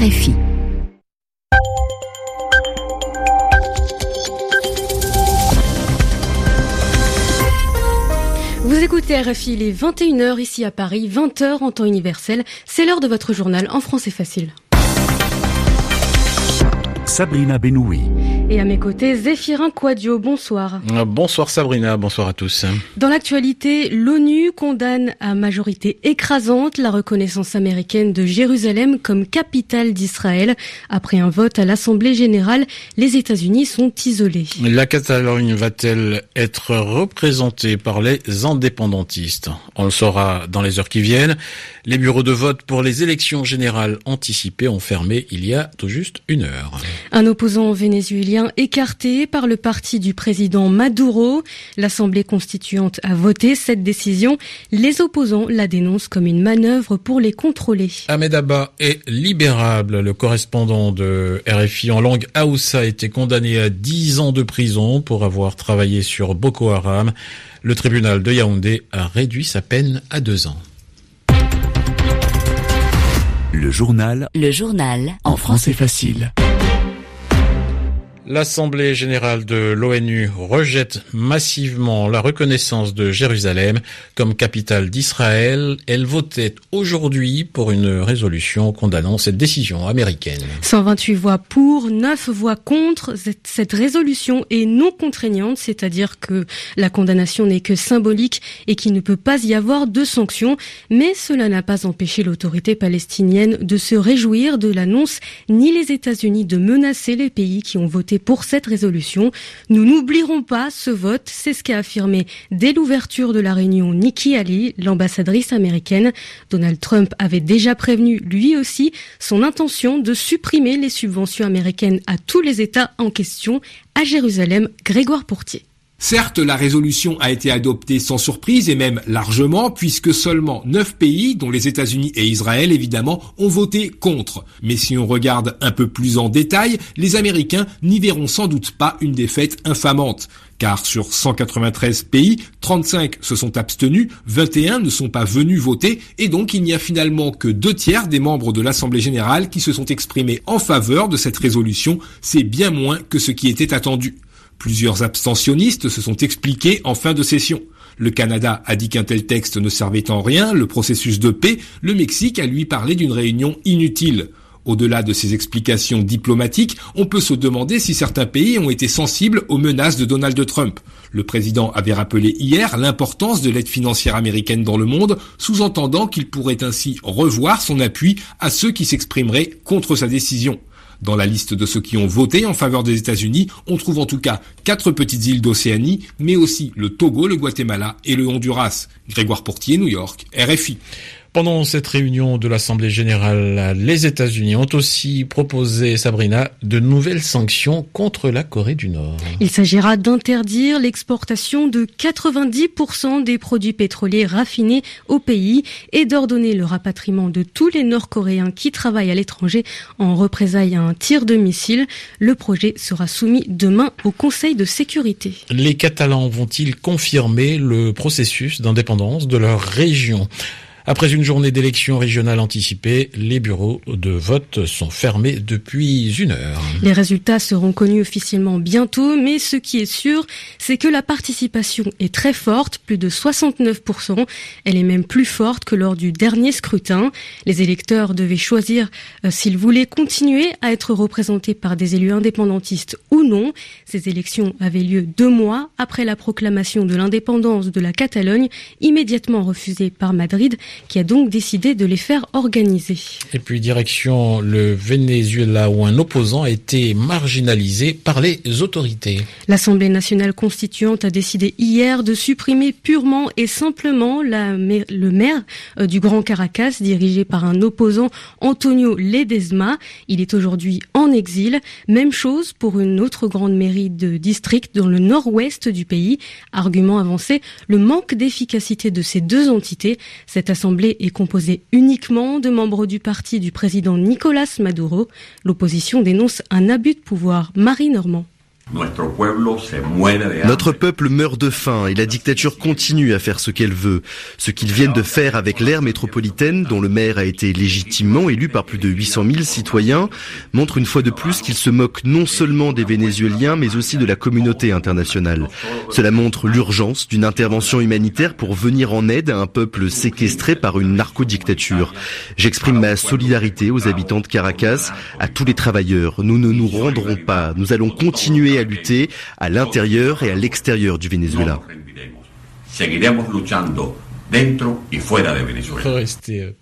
Vous écoutez RFI, il est 21h ici à Paris, 20h en temps universel. C'est l'heure de votre journal en français facile. Sabrina Benoui. Et à mes côtés, Zéphirin Quadio, bonsoir. Euh, bonsoir Sabrina, bonsoir à tous. Dans l'actualité, l'ONU condamne à majorité écrasante la reconnaissance américaine de Jérusalem comme capitale d'Israël. Après un vote à l'Assemblée générale, les États-Unis sont isolés. La Catalogne va-t-elle être représentée par les indépendantistes? On le saura dans les heures qui viennent. Les bureaux de vote pour les élections générales anticipées ont fermé il y a tout juste une heure. Un opposant vénézuélien écarté par le parti du président Maduro. L'Assemblée constituante a voté cette décision. Les opposants la dénoncent comme une manœuvre pour les contrôler. Ahmed Abba est libérable. Le correspondant de RFI en langue Haoussa a été condamné à 10 ans de prison pour avoir travaillé sur Boko Haram. Le tribunal de Yaoundé a réduit sa peine à deux ans. Le journal. Le journal. En français facile. L'Assemblée générale de l'ONU rejette massivement la reconnaissance de Jérusalem comme capitale d'Israël. Elle votait aujourd'hui pour une résolution condamnant cette décision américaine. 128 voix pour, 9 voix contre. Cette résolution est non contraignante, c'est-à-dire que la condamnation n'est que symbolique et qu'il ne peut pas y avoir de sanctions. Mais cela n'a pas empêché l'autorité palestinienne de se réjouir de l'annonce, ni les États-Unis de menacer les pays qui ont voté pour cette résolution. Nous n'oublierons pas ce vote, c'est ce qu'a affirmé dès l'ouverture de la réunion Nikki Haley, l'ambassadrice américaine. Donald Trump avait déjà prévenu lui aussi son intention de supprimer les subventions américaines à tous les États en question. À Jérusalem, Grégoire Pourtier. Certes, la résolution a été adoptée sans surprise et même largement, puisque seulement neuf pays, dont les États-Unis et Israël évidemment, ont voté contre. Mais si on regarde un peu plus en détail, les Américains n'y verront sans doute pas une défaite infamante. Car sur 193 pays, 35 se sont abstenus, 21 ne sont pas venus voter, et donc il n'y a finalement que deux tiers des membres de l'Assemblée générale qui se sont exprimés en faveur de cette résolution. C'est bien moins que ce qui était attendu. Plusieurs abstentionnistes se sont expliqués en fin de session. Le Canada a dit qu'un tel texte ne servait en rien, le processus de paix, le Mexique a lui parlé d'une réunion inutile. Au-delà de ces explications diplomatiques, on peut se demander si certains pays ont été sensibles aux menaces de Donald Trump. Le président avait rappelé hier l'importance de l'aide financière américaine dans le monde, sous-entendant qu'il pourrait ainsi revoir son appui à ceux qui s'exprimeraient contre sa décision. Dans la liste de ceux qui ont voté en faveur des États-Unis, on trouve en tout cas quatre petites îles d'Océanie, mais aussi le Togo, le Guatemala et le Honduras. Grégoire Portier, New York, RFI. Pendant cette réunion de l'Assemblée générale, les États-Unis ont aussi proposé, Sabrina, de nouvelles sanctions contre la Corée du Nord. Il s'agira d'interdire l'exportation de 90% des produits pétroliers raffinés au pays et d'ordonner le rapatriement de tous les Nord-Coréens qui travaillent à l'étranger en représailles à un tir de missile. Le projet sera soumis demain au Conseil de sécurité. Les Catalans vont-ils confirmer le processus d'indépendance de leur région? Après une journée d'élection régionale anticipée, les bureaux de vote sont fermés depuis une heure. Les résultats seront connus officiellement bientôt, mais ce qui est sûr, c'est que la participation est très forte, plus de 69%. Elle est même plus forte que lors du dernier scrutin. Les électeurs devaient choisir euh, s'ils voulaient continuer à être représentés par des élus indépendantistes ou non. Ces élections avaient lieu deux mois après la proclamation de l'indépendance de la Catalogne, immédiatement refusée par Madrid qui a donc décidé de les faire organiser. Et puis direction le Venezuela où un opposant a été marginalisé par les autorités. L'Assemblée nationale constituante a décidé hier de supprimer purement et simplement la, le maire euh, du Grand Caracas dirigé par un opposant Antonio Ledesma. Il est aujourd'hui en exil. Même chose pour une autre grande mairie de district dans le nord-ouest du pays. Argument avancé, le manque d'efficacité de ces deux entités. Cette L'Assemblée est composée uniquement de membres du parti du président Nicolas Maduro. L'opposition dénonce un abus de pouvoir. Marie Normand. Notre peuple meurt de faim et la dictature continue à faire ce qu'elle veut. Ce qu'ils viennent de faire avec l'aire métropolitaine, dont le maire a été légitimement élu par plus de 800 000 citoyens, montre une fois de plus qu'ils se moquent non seulement des Vénézuéliens, mais aussi de la communauté internationale. Cela montre l'urgence d'une intervention humanitaire pour venir en aide à un peuple séquestré par une narcodictature. J'exprime ma solidarité aux habitants de Caracas, à tous les travailleurs. Nous ne nous rendrons pas. Nous allons continuer à lutter à l'intérieur et à l'extérieur du Venezuela. Restez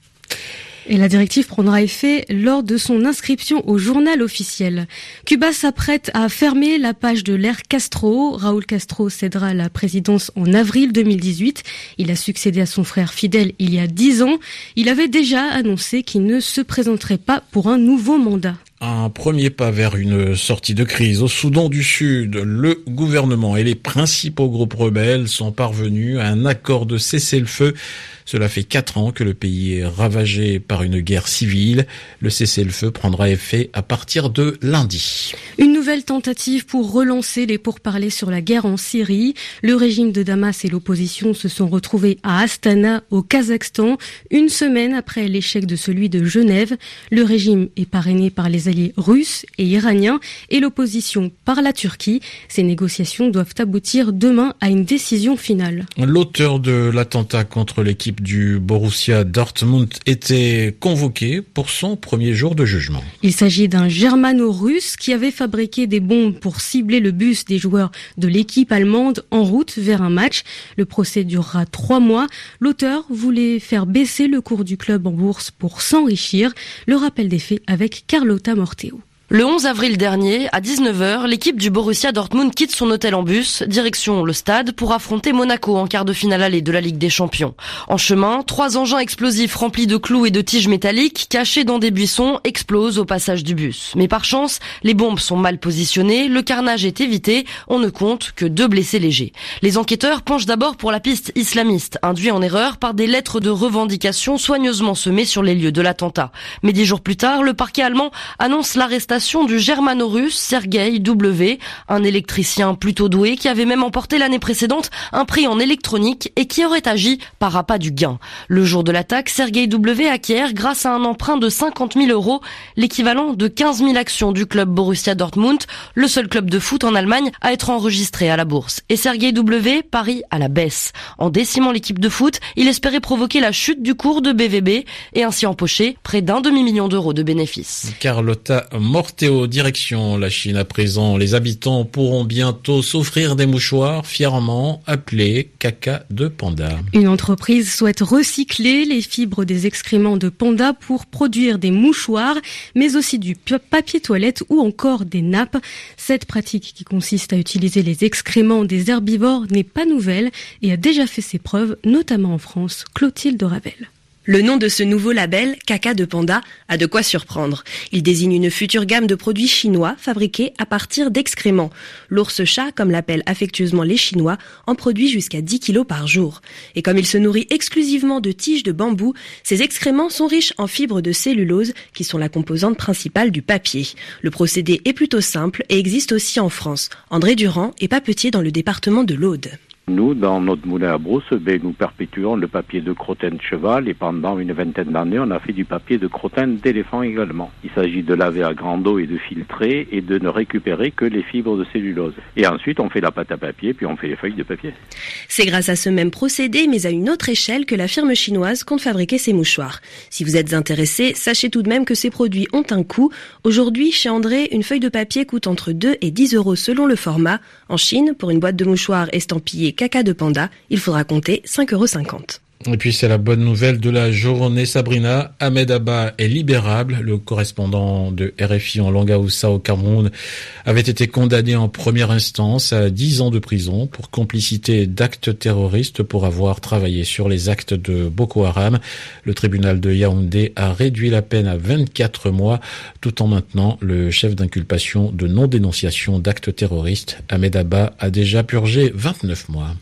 et la directive prendra effet lors de son inscription au journal officiel. Cuba s'apprête à fermer la page de l'ère Castro. Raúl Castro cédera la présidence en avril 2018. Il a succédé à son frère Fidel il y a dix ans. Il avait déjà annoncé qu'il ne se présenterait pas pour un nouveau mandat. Un premier pas vers une sortie de crise. Au Soudan du Sud, le gouvernement et les principaux groupes rebelles sont parvenus à un accord de cessez-le-feu cela fait quatre ans que le pays est ravagé par une guerre civile. Le cessez-le-feu prendra effet à partir de lundi. Une nouvelle tentative pour relancer les pourparlers sur la guerre en Syrie. Le régime de Damas et l'opposition se sont retrouvés à Astana, au Kazakhstan, une semaine après l'échec de celui de Genève. Le régime est parrainé par les alliés russes et iraniens et l'opposition par la Turquie. Ces négociations doivent aboutir demain à une décision finale. L'auteur de l'attentat contre l'équipe du Borussia Dortmund était convoqué pour son premier jour de jugement. Il s'agit d'un germano-russe qui avait fabriqué des bombes pour cibler le bus des joueurs de l'équipe allemande en route vers un match. Le procès durera trois mois. L'auteur voulait faire baisser le cours du club en bourse pour s'enrichir. Le rappel des faits avec Carlotta Morteo. Le 11 avril dernier, à 19h, l'équipe du Borussia Dortmund quitte son hôtel en bus, direction le stade, pour affronter Monaco en quart de finale allée de la Ligue des Champions. En chemin, trois engins explosifs remplis de clous et de tiges métalliques, cachés dans des buissons, explosent au passage du bus. Mais par chance, les bombes sont mal positionnées, le carnage est évité, on ne compte que deux blessés légers. Les enquêteurs penchent d'abord pour la piste islamiste, induit en erreur par des lettres de revendication soigneusement semées sur les lieux de l'attentat. Mais dix jours plus tard, le parquet allemand annonce l'arrestation du germano-russe Sergei W, un électricien plutôt doué qui avait même emporté l'année précédente un prix en électronique et qui aurait agi par appât du gain. Le jour de l'attaque, Sergei W acquiert, grâce à un emprunt de 50 000 euros, l'équivalent de 15 000 actions du club Borussia Dortmund, le seul club de foot en Allemagne à être enregistré à la bourse. Et Sergei W parie à la baisse. En décimant l'équipe de foot, il espérait provoquer la chute du cours de BVB et ainsi empocher près d'un demi-million d'euros de bénéfices. Carlotta Direction la Chine à présent. Les habitants pourront bientôt s'offrir des mouchoirs fièrement appelés caca de panda. Une entreprise souhaite recycler les fibres des excréments de panda pour produire des mouchoirs, mais aussi du papier toilette ou encore des nappes. Cette pratique qui consiste à utiliser les excréments des herbivores n'est pas nouvelle et a déjà fait ses preuves, notamment en France. Clotilde Ravel. Le nom de ce nouveau label, Caca de Panda, a de quoi surprendre. Il désigne une future gamme de produits chinois fabriqués à partir d'excréments. L'ours chat, comme l'appellent affectueusement les Chinois, en produit jusqu'à 10 kilos par jour. Et comme il se nourrit exclusivement de tiges de bambou, ces excréments sont riches en fibres de cellulose, qui sont la composante principale du papier. Le procédé est plutôt simple et existe aussi en France. André Durand est papetier dans le département de l'Aude. Nous, dans notre moulin à brousse, ben, nous perpétuons le papier de crottin de cheval et pendant une vingtaine d'années, on a fait du papier de crottin d'éléphant également. Il s'agit de laver à grande eau et de filtrer et de ne récupérer que les fibres de cellulose. Et ensuite, on fait la pâte à papier, puis on fait les feuilles de papier. C'est grâce à ce même procédé, mais à une autre échelle, que la firme chinoise compte fabriquer ses mouchoirs. Si vous êtes intéressé, sachez tout de même que ces produits ont un coût. Aujourd'hui, chez André, une feuille de papier coûte entre 2 et 10 euros selon le format. En Chine, pour une boîte de mouchoirs estampillée caca de panda, il faudra compter 5,50 euros. Et puis c'est la bonne nouvelle de la journée Sabrina. Ahmed Abba est libérable. Le correspondant de RFI en langue au Cameroun avait été condamné en première instance à 10 ans de prison pour complicité d'actes terroristes pour avoir travaillé sur les actes de Boko Haram. Le tribunal de Yaoundé a réduit la peine à 24 mois tout en maintenant le chef d'inculpation de non-dénonciation d'actes terroristes. Ahmed Abba a déjà purgé 29 mois.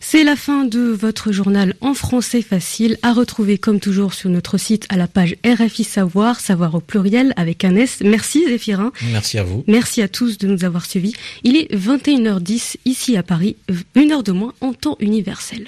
C'est la fin de votre journal en français facile à retrouver comme toujours sur notre site à la page RFI Savoir, savoir au pluriel avec un S. Merci Zéphirin. Merci à vous. Merci à tous de nous avoir suivis. Il est 21h10 ici à Paris, une heure de moins en temps universel.